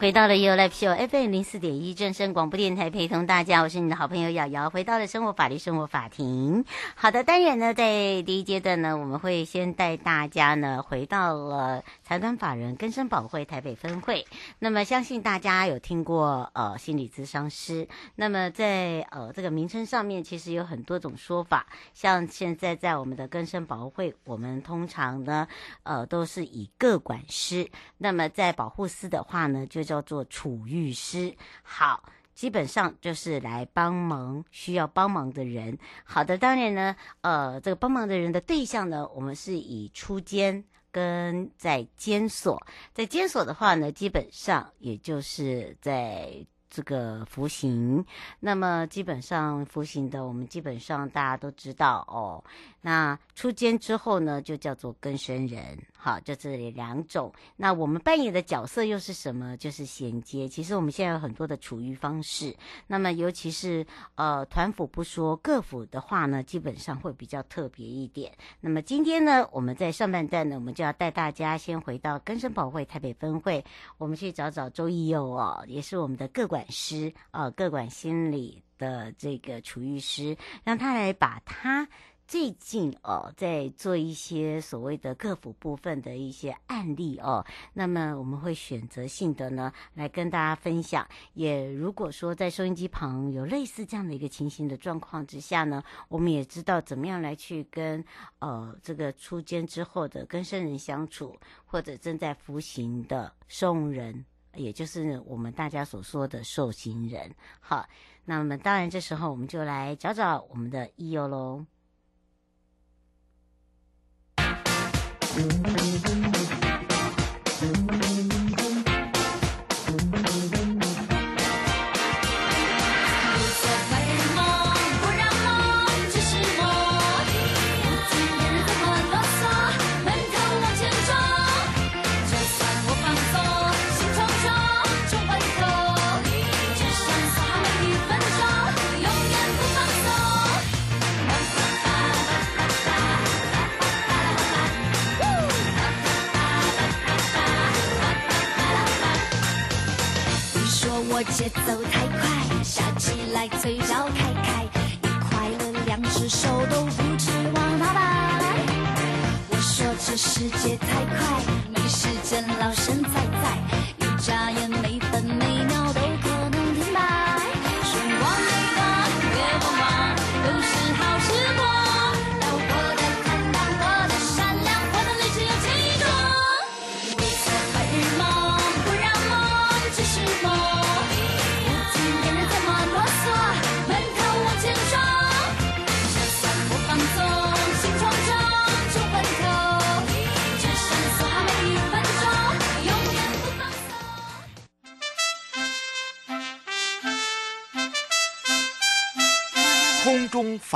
回到了 You Live Show FM 零四点一正声广播电台，陪同大家，我是你的好朋友瑶瑶。回到了生活法律生活法庭。好的，当然呢，在第一阶段呢，我们会先带大家呢回到了财团法人更生保会台北分会。那么相信大家有听过呃心理咨商师。那么在呃这个名称上面，其实有很多种说法。像现在在我们的更生保会，我们通常呢呃都是以个管师。那么在保护司的话呢，就叫做处遇师，好，基本上就是来帮忙需要帮忙的人。好的，当然呢，呃，这个帮忙的人的对象呢，我们是以出监跟在监所，在监所的话呢，基本上也就是在。这个服刑，那么基本上服刑的，我们基本上大家都知道哦。那出监之后呢，就叫做更生人，好，就这里两种。那我们扮演的角色又是什么？就是衔接。其实我们现在有很多的处遇方式，那么尤其是呃团辅不说，个辅的话呢，基本上会比较特别一点。那么今天呢，我们在上半段呢，我们就要带大家先回到根生保会台北分会，我们去找找周义佑哦，也是我们的个管师啊、呃，个管心理的这个处遇师，让他来把他。最近哦，在做一些所谓的客服部分的一些案例哦，那么我们会选择性的呢来跟大家分享。也如果说在收音机旁有类似这样的一个情形的状况之下呢，我们也知道怎么样来去跟呃这个出监之后的跟生人相处，或者正在服刑的收容人，也就是我们大家所说的受刑人。好，那么当然这时候我们就来找找我们的义友喽。Thank you. 节奏太快，笑起来嘴角开开，一快乐两只手都不知往哪摆。我说这世界太快，没时间老神在在，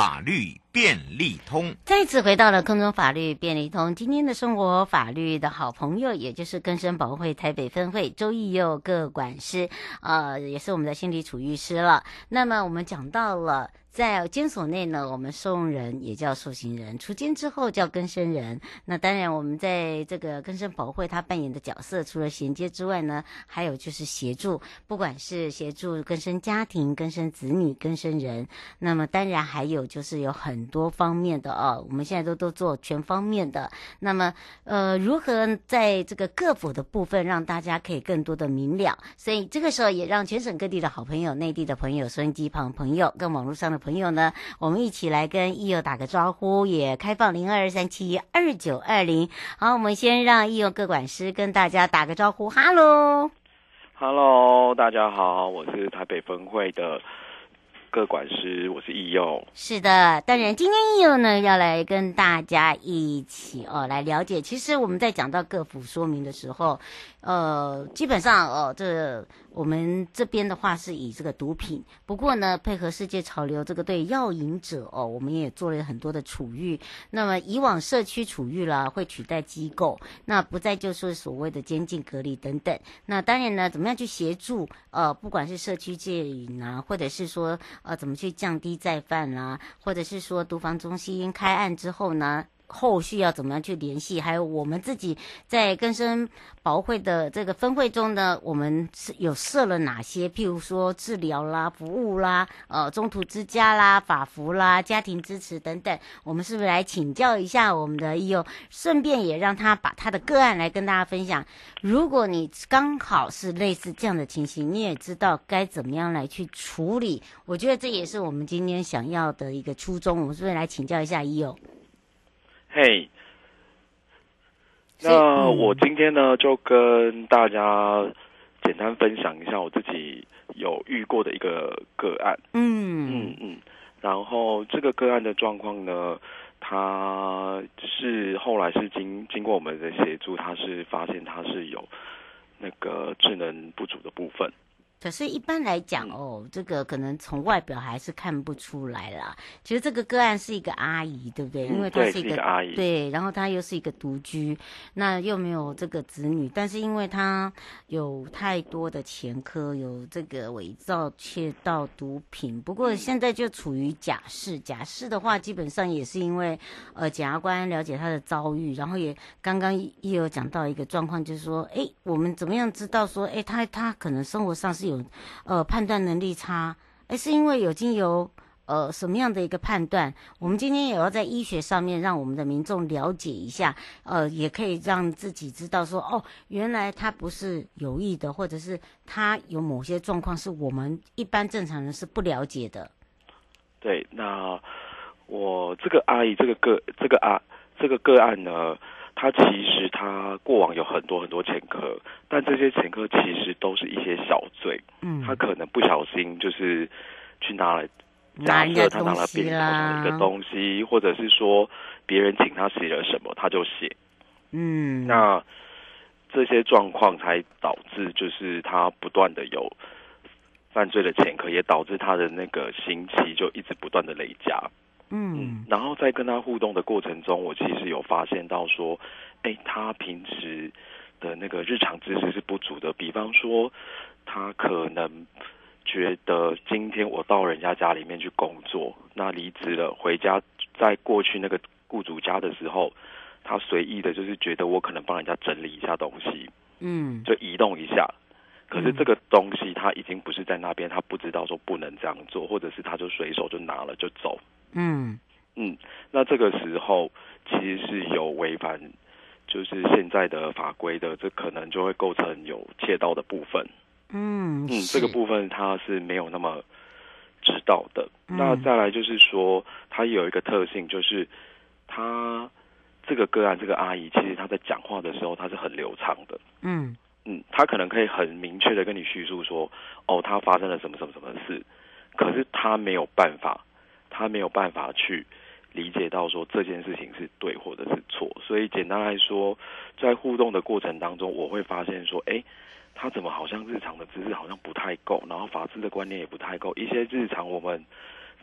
法律便利通。再次回到了空中法律便利通，今天的生活法律的好朋友，也就是更生保会台北分会周奕佑个管师，呃，也是我们的心理处遇师了。那么我们讲到了。在监所内呢，我们收容人也叫受刑人，出监之后叫更生人。那当然，我们在这个更生保会，他扮演的角色，除了衔接之外呢，还有就是协助，不管是协助更生家庭、更生子女、更生人。那么当然还有就是有很多方面的哦，我们现在都都做全方面的。那么呃，如何在这个个府的部分让大家可以更多的明了？所以这个时候也让全省各地的好朋友、内地的朋友、收音机旁朋友跟网络上的。朋友呢，我们一起来跟奕佑打个招呼，也开放零二三七二九二零。好，我们先让奕佑个管师跟大家打个招呼，哈喽，哈喽，大家好，我是台北分会的各管师，我是易佑。是的，当然今天易佑呢要来跟大家一起哦来了解，其实我们在讲到各府说明的时候，呃，基本上哦这。我们这边的话是以这个毒品，不过呢，配合世界潮流，这个对药瘾者哦，我们也做了很多的处遇。那么以往社区处遇啦，会取代机构，那不再就是所谓的监禁隔离等等。那当然呢，怎么样去协助呃，不管是社区戒瘾啊，或者是说呃，怎么去降低再犯啦、啊，或者是说毒防中心开案之后呢？后续要怎么样去联系？还有我们自己在更生保会的这个分会中呢，我们是有设了哪些？譬如说治疗啦、服务啦、呃中途之家啦、法服啦、家庭支持等等，我们是不是来请教一下我们的奕佑？顺便也让他把他的个案来跟大家分享。如果你刚好是类似这样的情形，你也知道该怎么样来去处理。我觉得这也是我们今天想要的一个初衷。我们是不是来请教一下奕佑？嘿，hey, 那我今天呢，就跟大家简单分享一下我自己有遇过的一个个案。嗯嗯嗯，然后这个个案的状况呢，他是后来是经经过我们的协助，他是发现他是有那个智能不足的部分。可是，一般来讲，哦，这个可能从外表还是看不出来啦。其实这个个案是一个阿姨，对不对？因为她是一个，阿姨，对，然后她又是一个独居，那又没有这个子女，但是因为她有太多的前科，有这个伪造窃盗毒品。不过现在就处于假释，假释的话，基本上也是因为呃，检察官了解她的遭遇，然后也刚刚也有讲到一个状况，就是说，哎，我们怎么样知道说，哎，她她可能生活上是有。呃，判断能力差，哎，是因为有经由呃什么样的一个判断？我们今天也要在医学上面让我们的民众了解一下，呃，也可以让自己知道说，哦，原来他不是有意的，或者是他有某些状况是我们一般正常人是不了解的。对，那我这个阿姨，这个个这个啊这个个案呢？他其实他过往有很多很多前科，但这些前科其实都是一些小罪。嗯，他可能不小心就是去拿了，假设他拿了别人的一个东西，或者是说别人请他写了什么，他就写。嗯，那这些状况才导致就是他不断的有犯罪的前科，也导致他的那个刑期就一直不断的累加。嗯，然后在跟他互动的过程中，我其实有发现到说，哎，他平时的那个日常知识是不足的。比方说，他可能觉得今天我到人家家里面去工作，那离职了回家，在过去那个雇主家的时候，他随意的就是觉得我可能帮人家整理一下东西，嗯，就移动一下。可是这个东西他已经不是在那边，他不知道说不能这样做，或者是他就随手就拿了就走。嗯嗯，那这个时候其实是有违反，就是现在的法规的，这可能就会构成有窃盗的部分。嗯嗯，这个部分他是没有那么知道的。嗯、那再来就是说，他有一个特性，就是他这个个案这个阿姨，其实她在讲话的时候，她是很流畅的。嗯嗯，她可能可以很明确的跟你叙述说，哦，她发生了什么什么什么事，可是她没有办法。他没有办法去理解到说这件事情是对或者是错，所以简单来说，在互动的过程当中，我会发现说，哎，他怎么好像日常的知识好像不太够，然后法治的观念也不太够，一些日常我们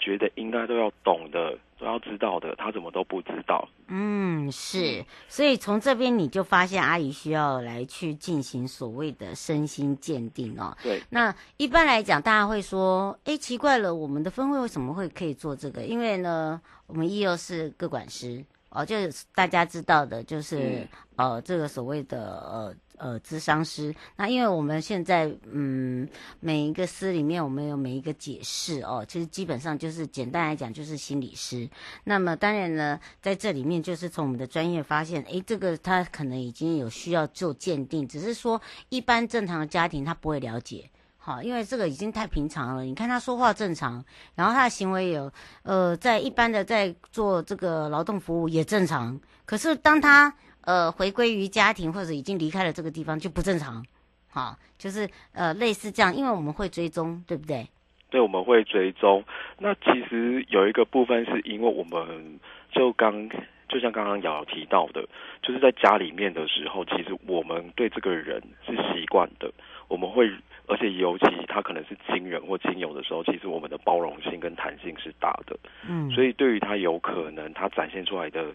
觉得应该都要懂的，都要知道的，他怎么都不知道。嗯，是，所以从这边你就发现阿姨需要来去进行所谓的身心鉴定哦。对，那一般来讲，大家会说，哎，奇怪了，我们的分会为什么会可以做这个？因为呢，我们亦又是个管师哦，就是大家知道的，就是、嗯、呃，这个所谓的呃。呃，咨商师，那因为我们现在，嗯，每一个师里面，我们有每一个解释哦，其实基本上就是简单来讲，就是心理师。那么当然呢，在这里面就是从我们的专业发现，诶，这个他可能已经有需要做鉴定，只是说一般正常的家庭他不会了解，好，因为这个已经太平常了。你看他说话正常，然后他的行为有，呃，在一般的在做这个劳动服务也正常，可是当他呃，回归于家庭或者已经离开了这个地方就不正常，好，就是呃类似这样，因为我们会追踪，对不对？对，我们会追踪。那其实有一个部分是因为我们就刚就像刚刚瑶瑶提到的，就是在家里面的时候，其实我们对这个人是习惯的，我们会，而且尤其他可能是亲人或亲友的时候，其实我们的包容性跟弹性是大的，嗯，所以对于他有可能他展现出来的。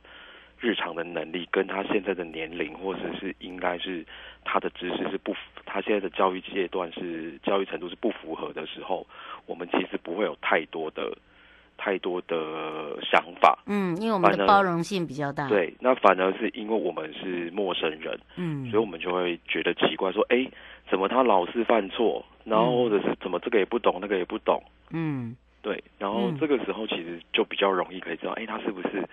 日常的能力跟他现在的年龄，或者是应该是他的知识是不符，他现在的教育阶段是教育程度是不符合的时候，我们其实不会有太多的太多的想法。嗯，因为我们的包容性比较大。对，那反而是因为我们是陌生人，嗯，所以我们就会觉得奇怪，说，哎，怎么他老是犯错，然后或者是怎么这个也不懂，那个也不懂。嗯，对，然后这个时候其实就比较容易可以知道，哎，他是不是？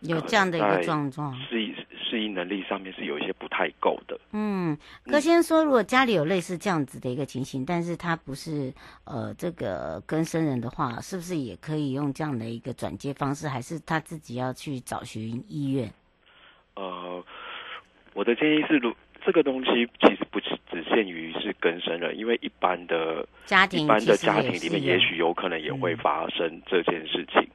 有这样的一个状况，适应适应能力上面是有一些不太够的。嗯，柯先生说，如果家里有类似这样子的一个情形，但是他不是呃这个跟生人的话，是不是也可以用这样的一个转接方式，还是他自己要去找寻医院？呃，我的建议是，如这个东西其实不只只限于是跟生人，因为一般的家庭，一般的家庭里面，也许有可能也会发生这件事情。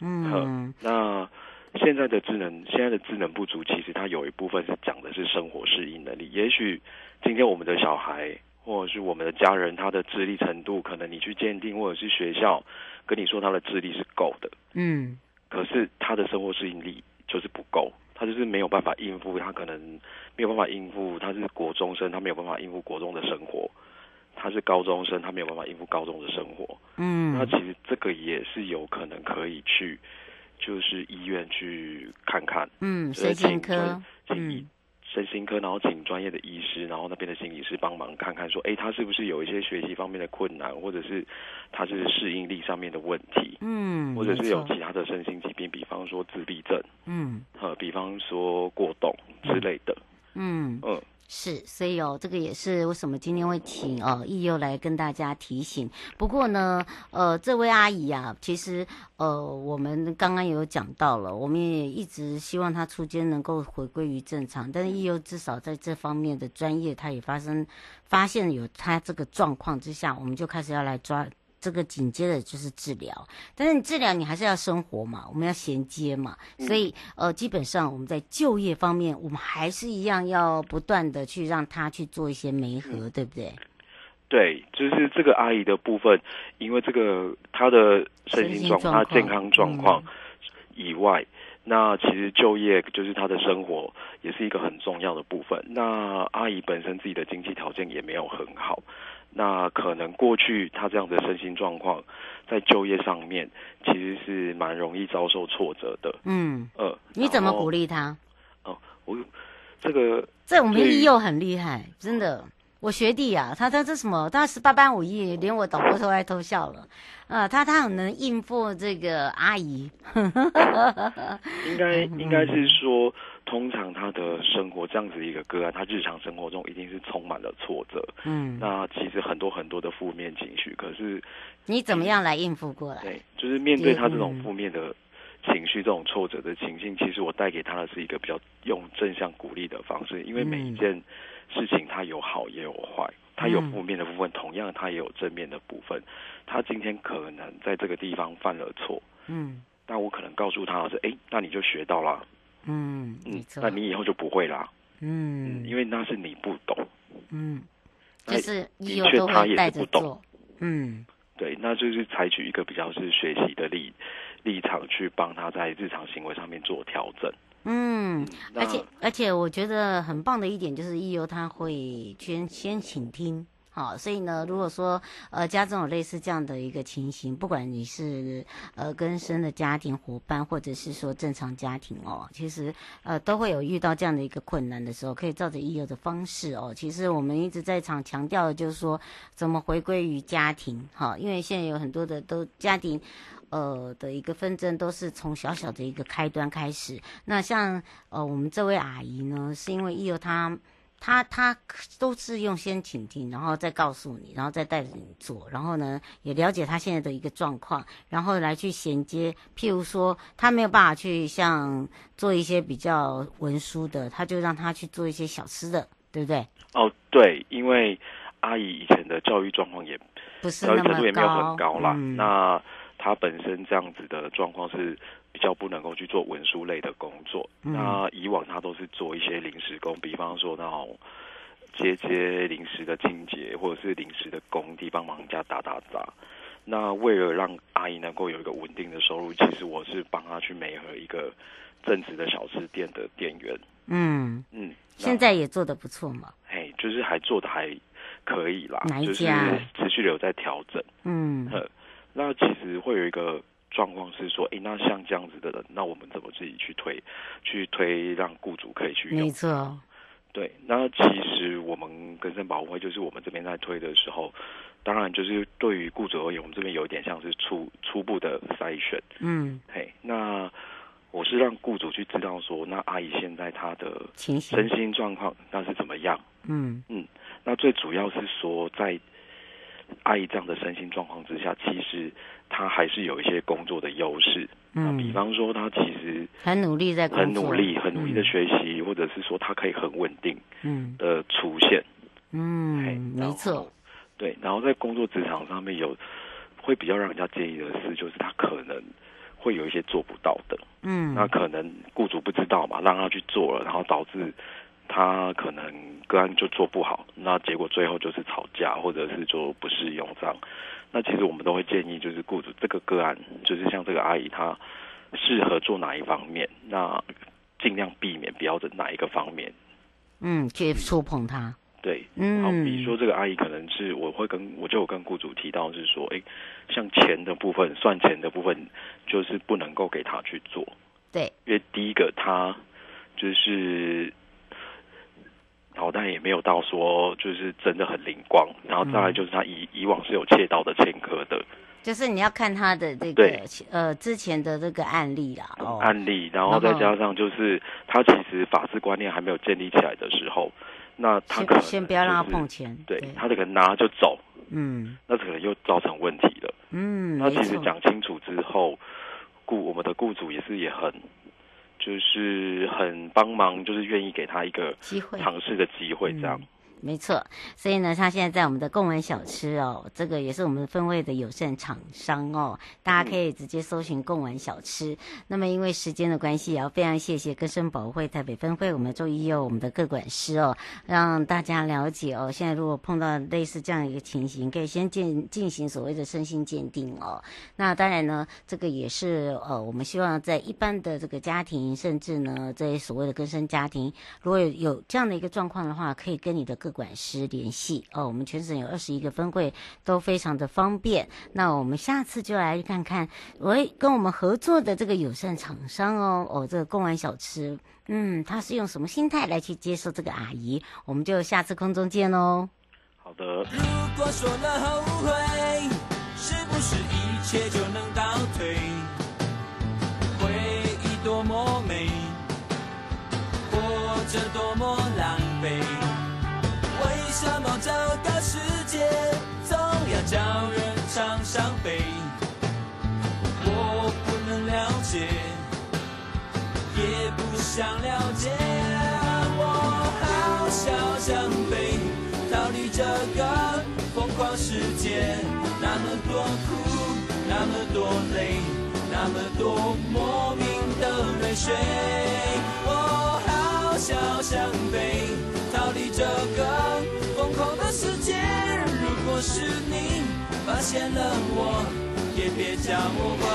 嗯，嗯那。现在的智能，现在的智能不足，其实它有一部分是讲的是生活适应能力。也许今天我们的小孩或者是我们的家人，他的智力程度，可能你去鉴定或者是学校跟你说他的智力是够的，嗯，可是他的生活适应力就是不够，他就是没有办法应付，他可能没有办法应付，他是国中生，他没有办法应付国中的生活，他是高中生，他没有办法应付高中的生活，嗯，那其实这个也是有可能可以去。就是医院去看看，嗯，身心科，嗯，身心科，然后请专业的医师，然后那边的心理师帮忙看看，说，哎，他是不是有一些学习方面的困难，或者是他是适应力上面的问题，嗯，或者是有其他的身心疾病，比方说自闭症，嗯，呃，比方说过动之类的，嗯。嗯。是，所以哦，这个也是为什么今天会请哦易优来跟大家提醒。不过呢，呃，这位阿姨啊，其实呃，我们刚刚有讲到了，我们也一直希望她出监能够回归于正常。但是易优至少在这方面的专业，她也发生发现有她这个状况之下，我们就开始要来抓。这个紧接着就是治疗，但是你治疗你还是要生活嘛，我们要衔接嘛，所以呃，基本上我们在就业方面，我们还是一样要不断的去让他去做一些媒合，嗯、对不对？对，就是这个阿姨的部分，因为这个她的身心状况、她健康状况以外，嗯、那其实就业就是她的生活也是一个很重要的部分。那阿姨本身自己的经济条件也没有很好。那可能过去他这样的身心状况，在就业上面其实是蛮容易遭受挫折的。嗯，呃，你怎么鼓励他？哦，我这个这我们亦悠很厉害，真的。我学弟啊，他他这什么？他十八般武艺，连我导播都爱偷笑了。呃，他他很能应付这个阿姨。应该应该是说，通常他的生活这样子一个个案，他日常生活中一定是充满了挫折。嗯，那其实很多很多的负面情绪，可是你怎么样来应付过来？对，就是面对他这种负面的情绪、这种挫折的情境，其实我带给他的是一个比较用正向鼓励的方式，因为每一件。事情它有好也有坏，它有负面的部分，嗯、同样它也有正面的部分。他今天可能在这个地方犯了错，嗯，但我可能告诉他的是，哎，那你就学到了，嗯嗯，那你以后就不会啦，嗯，嗯，因为那是你不懂，嗯，就是亦悠都会带着做，嗯，对，那就是采取一个比较是学习的立立场去帮他在日常行为上面做调整。嗯，而且而且我觉得很棒的一点就是一优他会先先倾听。好，所以呢，如果说呃家中有类似这样的一个情形，不管你是呃更生的家庭伙伴，或者是说正常家庭哦，其实呃都会有遇到这样的一个困难的时候，可以照着义优的方式哦。其实我们一直在场强调的就是说，怎么回归于家庭，哈，因为现在有很多的都家庭呃的一个纷争都是从小小的一个开端开始。那像呃我们这位阿姨呢，是因为义优她。他他都是用先倾听，然后再告诉你，然后再带着你做，然后呢也了解他现在的一个状况，然后来去衔接。譬如说，他没有办法去像做一些比较文书的，他就让他去做一些小吃的，对不对？哦，对，因为阿姨以前的教育状况也不是那么高，程度也没有很高啦。嗯、那他本身这样子的状况是。比较不能够去做文书类的工作，嗯、那以往他都是做一些临时工，比方说那种接接临时的清洁，或者是临时的工地帮忙家打打杂。那为了让阿姨能够有一个稳定的收入，其实我是帮她去美合一个正职的小吃店的店员。嗯嗯，现在也做的不错嘛。嘿，就是还做的还可以啦，哪一家？就是持续有在调整。嗯，那其实会有一个。状况是说，诶，那像这样子的人，那我们怎么自己去推，去推让雇主可以去用？没错，对。那其实我们更生保护会就是我们这边在推的时候，当然就是对于雇主而言，我们这边有一点像是初初步的筛选。嗯，嘿，那我是让雇主去知道说，那阿姨现在她的身心状况那是怎么样？嗯嗯，那最主要是说在。阿姨这样的身心状况之下，其实她还是有一些工作的优势。嗯，比方说她其实很努力在工作，很努力，很努力的学习，嗯、或者是说她可以很稳定，嗯的出现。嗯，没错。对，然后在工作职场上面有会比较让人家介意的事，就是她可能会有一些做不到的。嗯，那可能雇主不知道嘛，让他去做了，然后导致。他可能个案就做不好，那结果最后就是吵架，或者是就不适用这样。那其实我们都会建议，就是雇主这个个案，就是像这个阿姨，她适合做哪一方面，那尽量避免不要的哪一个方面。嗯，去触碰他。对，嗯，好，比如说这个阿姨可能是我会跟我就有跟雇主提到是说，哎，像钱的部分，算钱的部分，就是不能够给他去做。对，因为第一个他就是。脑袋也没有到说就是真的很灵光，然后再来就是他以、嗯、以往是有窃盗的前科的，就是你要看他的这个呃之前的这个案例啦，哦、案例，然后再加上就是他其实法治观念还没有建立起来的时候，那他可能、就是、先不要让他碰钱，对，对。他这个拿就走，嗯，那可能又造成问题了，嗯，那其实讲清楚之后，雇我们的雇主也是也很。就是很帮忙，就是愿意给他一个机会尝试的机会，这样。没错，所以呢，他现在在我们的贡丸小吃哦，这个也是我们分会的友善厂商哦，大家可以直接搜寻贡丸小吃。那么因为时间的关系，也要非常谢谢更生保会台北分会我们周义佑我们的各管师哦，让大家了解哦，现在如果碰到类似这样一个情形，可以先进进行所谓的身心鉴定哦。那当然呢，这个也是呃，我们希望在一般的这个家庭，甚至呢，在所谓的更生家庭，如果有这样的一个状况的话，可以跟你的。个管师联系哦，我们全省有二十一个分会，都非常的方便。那我们下次就来看看，喂，跟我们合作的这个友善厂商哦，哦，这个贡丸小吃，嗯，他是用什么心态来去接受这个阿姨？我们就下次空中见喽。好的。如果说了后悔，是不是一切就能倒退？回忆多么美，活着多么狼狈。为什么这个世界总要叫人常伤悲？我不能了解，也不想了解。我好想想飞，逃离这个疯狂世界。那么多苦，那么多累，那么多莫名的泪水。我好想想飞，逃离这个空的世界如果是你发现了我也别将我挽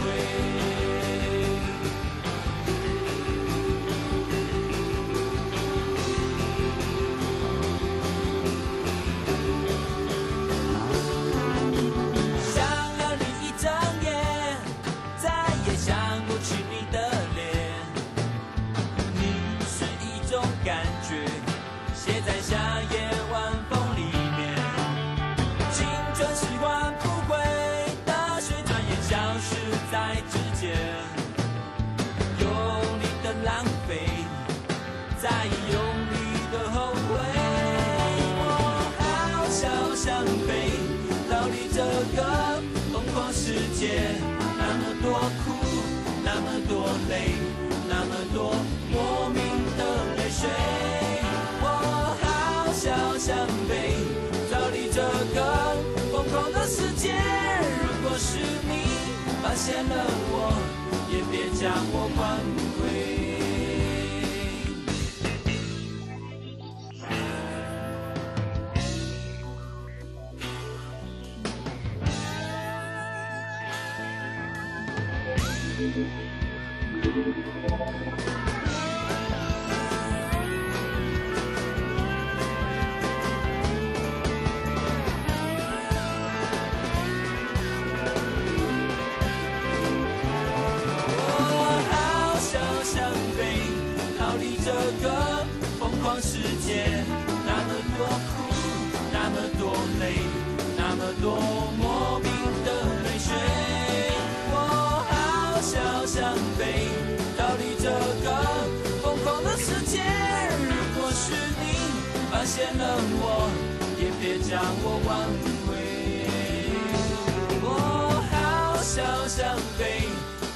回现了我，也别将我关回。界那么多苦那么多累那么多莫名的泪水我好想想飞逃离这个疯狂的世界如果是你发现了我也别将我挽回我好想想飞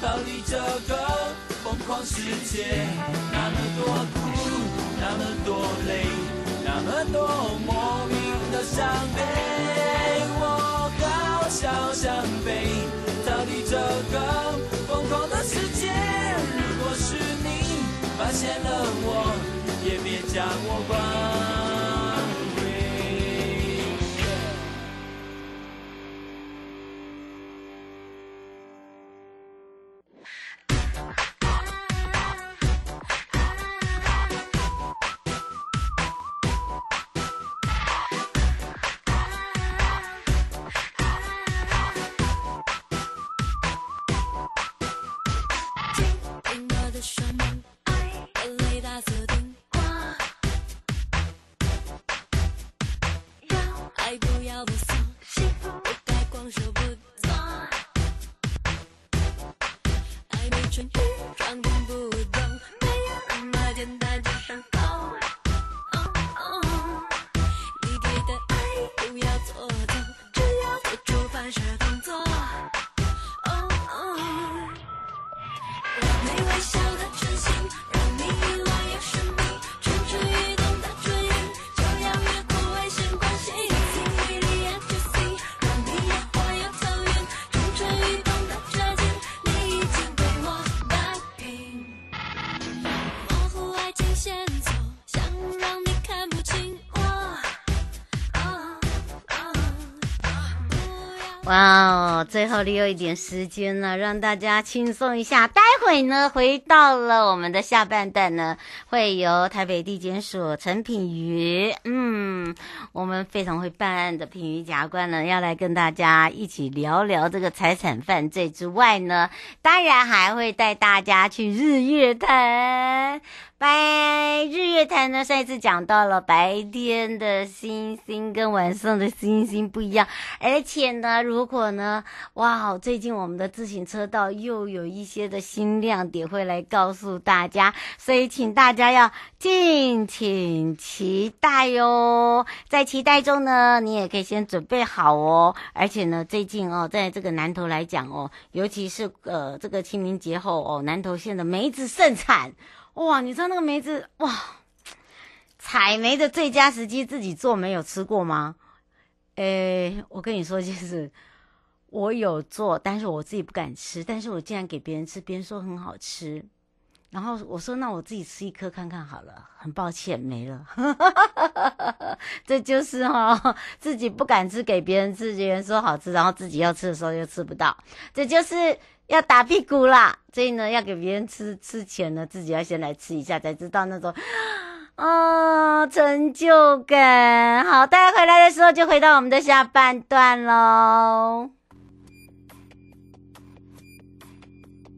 逃离这个疯狂世界那么多那么多累，那么多莫名的伤悲。我好想想飞，逃离这个疯狂的世界。如果是你发现了我，也别将我关。挽回。哇哦，最后利用一点时间呢，让大家轻松一下。待会呢，回到了我们的下半段呢，会由台北地检署陈品瑜，嗯，我们非常会办案的品瑜检察官呢，要来跟大家一起聊聊这个财产犯罪之外呢，当然还会带大家去日月潭。拜日月潭呢，上一次讲到了白天的星星跟晚上的星星不一样，而且呢，如果呢，哇，最近我们的自行车道又有一些的新亮点会来告诉大家，所以请大家要敬请期待哟。在期待中呢，你也可以先准备好哦。而且呢，最近哦，在这个南投来讲哦，尤其是呃这个清明节后哦，南投县的梅子盛产。哇，你知道那个梅子哇，采梅的最佳时机，自己做没有吃过吗？诶，我跟你说，就是我有做，但是我自己不敢吃，但是我竟然给别人吃，别人说很好吃。然后我说：“那我自己吃一颗看看好了。”很抱歉，没了。这就是哈、哦，自己不敢吃，给别人吃，别人说好吃，然后自己要吃的时候又吃不到，这就是要打屁股啦。所以呢，要给别人吃吃前呢，自己要先来吃一下，才知道那种哦成就感。好，大家回来的时候就回到我们的下半段喽。